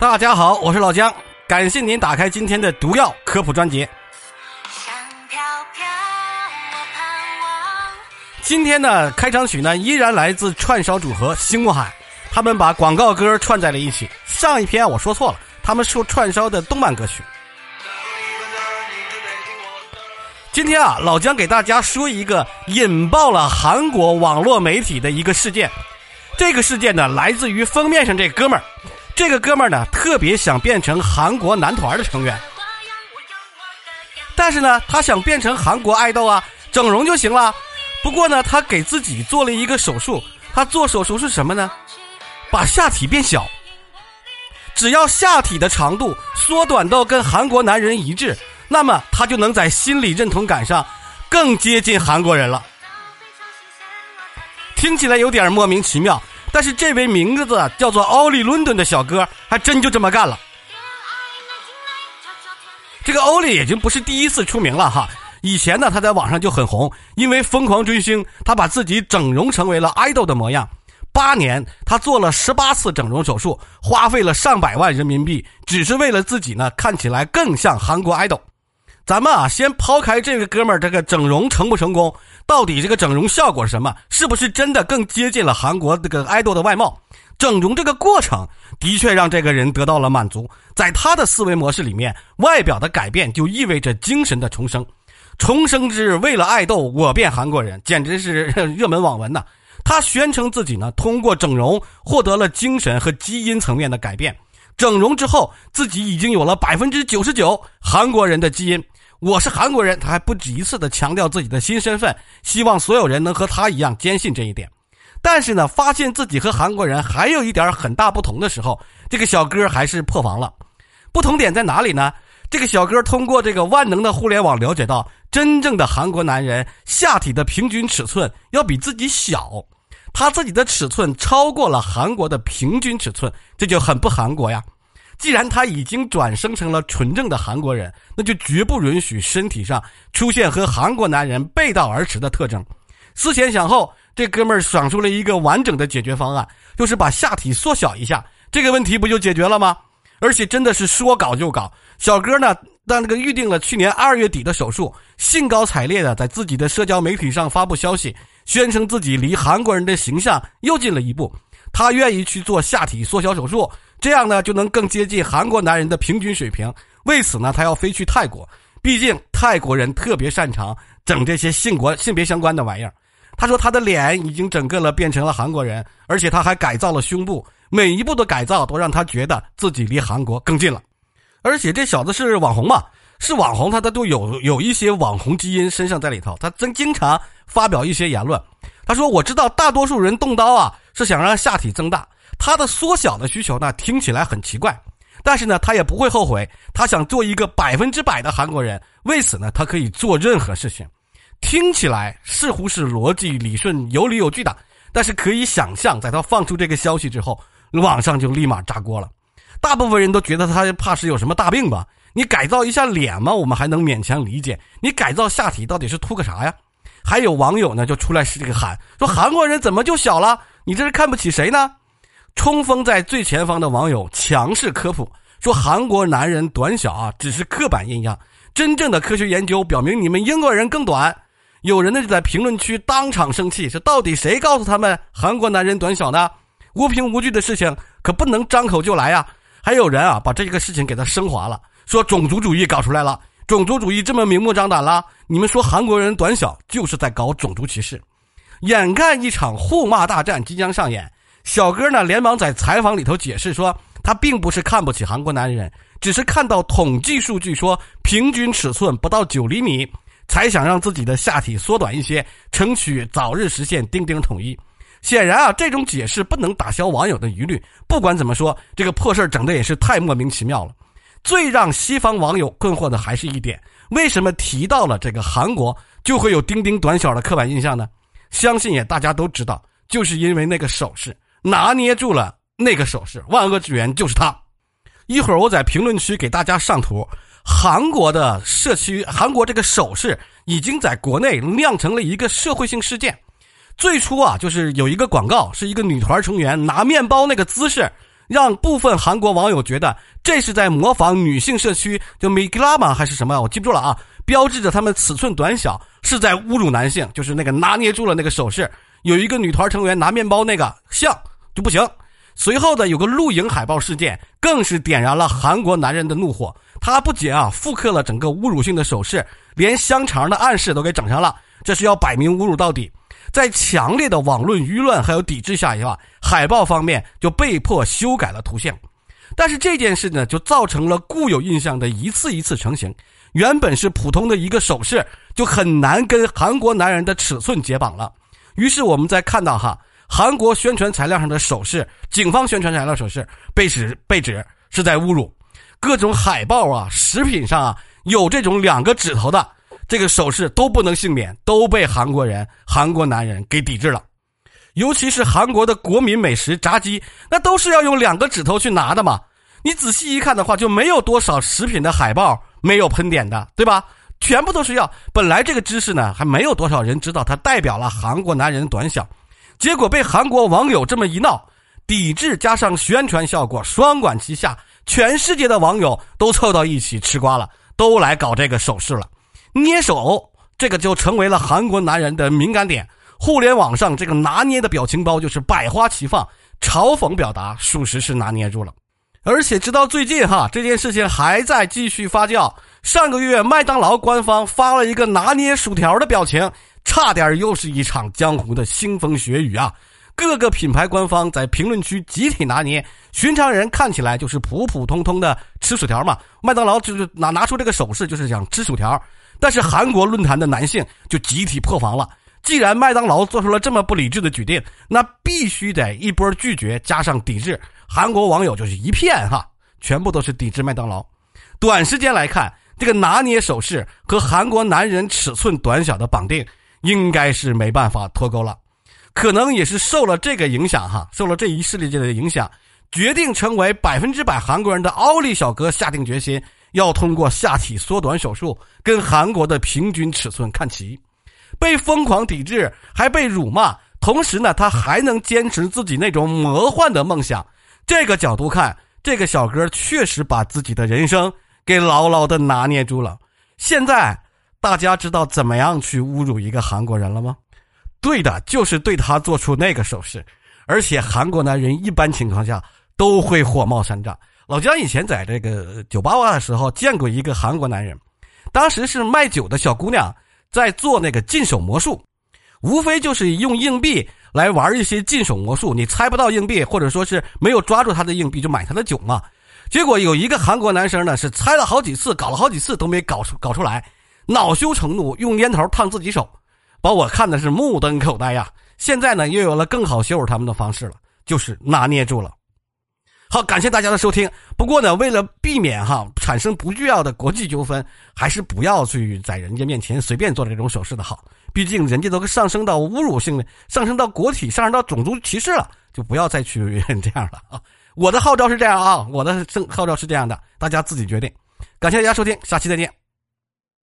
大家好，我是老姜，感谢您打开今天的毒药科普专辑。今天的开场曲呢，依然来自串烧组合星过海，他们把广告歌串在了一起。上一篇我说错了，他们说串烧的动漫歌曲。今天啊，老姜给大家说一个引爆了韩国网络媒体的一个事件。这个事件呢，来自于封面上这哥们儿。这个哥们儿呢，特别想变成韩国男团的成员，但是呢，他想变成韩国爱豆啊，整容就行了。不过呢，他给自己做了一个手术。他做手术是什么呢？把下体变小。只要下体的长度缩短到跟韩国男人一致，那么他就能在心理认同感上更接近韩国人了。听起来有点莫名其妙。但是这位名字叫做奥利·伦敦的小哥还真就这么干了。这个奥利已经不是第一次出名了哈，以前呢他在网上就很红，因为疯狂追星，他把自己整容成为了爱豆的模样。八年他做了十八次整容手术，花费了上百万人民币，只是为了自己呢看起来更像韩国爱豆。咱们啊，先抛开这个哥们儿这个整容成不成功，到底这个整容效果是什么？是不是真的更接近了韩国这个爱豆的外貌？整容这个过程的确让这个人得到了满足，在他的思维模式里面，外表的改变就意味着精神的重生。重生之为了爱豆，我变韩国人，简直是热门网文呐！他宣称自己呢，通过整容获得了精神和基因层面的改变。整容之后，自己已经有了百分之九十九韩国人的基因。我是韩国人，他还不止一次的强调自己的新身份，希望所有人能和他一样坚信这一点。但是呢，发现自己和韩国人还有一点很大不同的时候，这个小哥还是破防了。不同点在哪里呢？这个小哥通过这个万能的互联网了解到，真正的韩国男人下体的平均尺寸要比自己小，他自己的尺寸超过了韩国的平均尺寸，这就很不韩国呀。既然他已经转生成了纯正的韩国人，那就绝不允许身体上出现和韩国男人背道而驰的特征。思前想后，这哥们儿想出了一个完整的解决方案，就是把下体缩小一下，这个问题不就解决了吗？而且真的是说搞就搞。小哥呢，当那个预定了去年二月底的手术，兴高采烈的在自己的社交媒体上发布消息，宣称自己离韩国人的形象又近了一步。他愿意去做下体缩小手术。这样呢，就能更接近韩国男人的平均水平。为此呢，他要飞去泰国，毕竟泰国人特别擅长整这些性国性别相关的玩意儿。他说他的脸已经整个了变成了韩国人，而且他还改造了胸部，每一步的改造都让他觉得自己离韩国更近了。而且这小子是网红嘛，是网红，他他都有有一些网红基因身上在里头。他真经常发表一些言论。他说：“我知道大多数人动刀啊，是想让下体增大。”他的缩小的需求呢，听起来很奇怪，但是呢，他也不会后悔。他想做一个百分之百的韩国人，为此呢，他可以做任何事情。听起来似乎是逻辑理顺、有理有据的，但是可以想象，在他放出这个消息之后，网上就立马炸锅了。大部分人都觉得他怕是有什么大病吧？你改造一下脸嘛，我们还能勉强理解。你改造下体到底是图个啥呀？还有网友呢，就出来是这个喊说：“韩国人怎么就小了？你这是看不起谁呢？”冲锋在最前方的网友强势科普说：“韩国男人短小啊，只是刻板印象。真正的科学研究表明，你们英国人更短。”有人呢就在评论区当场生气，说：“到底谁告诉他们韩国男人短小呢？无凭无据的事情可不能张口就来呀！”还有人啊把这个事情给他升华了，说种族主义搞出来了。种族主义这么明目张胆了，你们说韩国人短小就是在搞种族歧视。眼看一场互骂大战即将上演。小哥呢，连忙在采访里头解释说，他并不是看不起韩国男人，只是看到统计数据说平均尺寸不到九厘米，才想让自己的下体缩短一些，争取早日实现丁丁统一。显然啊，这种解释不能打消网友的疑虑。不管怎么说，这个破事整的也是太莫名其妙了。最让西方网友困惑的还是一点：为什么提到了这个韩国就会有丁丁短小的刻板印象呢？相信也大家都知道，就是因为那个手势。拿捏住了那个手势，万恶之源就是他。一会儿我在评论区给大家上图，韩国的社区，韩国这个手势已经在国内酿成了一个社会性事件。最初啊，就是有一个广告，是一个女团成员拿面包那个姿势，让部分韩国网友觉得这是在模仿女性社区，就 Miglama 还是什么，我记不住了啊，标志着他们尺寸短小，是在侮辱男性，就是那个拿捏住了那个手势，有一个女团成员拿面包那个像就不行。随后的有个露营海报事件，更是点燃了韩国男人的怒火。他不仅啊复刻了整个侮辱性的手势，连香肠的暗示都给整上了，这是要摆明侮辱到底。在强烈的网络舆论还有抵制下，呀，海报方面就被迫修改了图像。但是这件事呢，就造成了固有印象的一次一次成型。原本是普通的一个手势，就很难跟韩国男人的尺寸解绑了。于是我们在看到哈韩国宣传材料上的手势，警方宣传材料手势被指被指是在侮辱。各种海报啊，食品上啊有这种两个指头的。这个手势都不能幸免，都被韩国人、韩国男人给抵制了。尤其是韩国的国民美食炸鸡，那都是要用两个指头去拿的嘛。你仔细一看的话，就没有多少食品的海报没有喷点的，对吧？全部都是要。本来这个知识呢，还没有多少人知道，它代表了韩国男人短小。结果被韩国网友这么一闹，抵制加上宣传效果双管齐下，全世界的网友都凑到一起吃瓜了，都来搞这个手势了。捏手，这个就成为了韩国男人的敏感点。互联网上这个拿捏的表情包就是百花齐放，嘲讽表达属实是拿捏住了。而且直到最近哈，这件事情还在继续发酵。上个月麦当劳官方发了一个拿捏薯条的表情，差点又是一场江湖的腥风血雨啊！各个品牌官方在评论区集体拿捏，寻常人看起来就是普普通通的吃薯条嘛，麦当劳就是拿拿出这个手势，就是想吃薯条。但是韩国论坛的男性就集体破防了。既然麦当劳做出了这么不理智的决定，那必须得一波拒绝加上抵制。韩国网友就是一片哈，全部都是抵制麦当劳。短时间来看，这个拿捏手势和韩国男人尺寸短小的绑定，应该是没办法脱钩了。可能也是受了这个影响哈，受了这一系列的影响，决定成为百分之百韩国人的奥利小哥下定决心。要通过下体缩短手术跟韩国的平均尺寸看齐，被疯狂抵制，还被辱骂，同时呢，他还能坚持自己那种魔幻的梦想。这个角度看，这个小哥确实把自己的人生给牢牢的拿捏住了。现在大家知道怎么样去侮辱一个韩国人了吗？对的，就是对他做出那个手势，而且韩国男人一般情况下都会火冒三丈。老姜以前在这个酒吧的时候见过一个韩国男人，当时是卖酒的小姑娘在做那个禁手魔术，无非就是用硬币来玩一些禁手魔术，你猜不到硬币或者说是没有抓住他的硬币就买他的酒嘛。结果有一个韩国男生呢是猜了好几次，搞了好几次都没搞出搞出来，恼羞成怒用烟头烫自己手，把我看的是目瞪口呆呀。现在呢又有了更好羞辱他们的方式了，就是拿捏住了。好，感谢大家的收听。不过呢，为了避免哈产生不必要的国际纠纷，还是不要去在人家面前随便做这种手势的好。毕竟人家都上升到侮辱性的，上升到国体，上升到种族歧视了，就不要再去这样了啊！我的号召是这样啊，我的号召是这样的，大家自己决定。感谢大家收听，下期再见。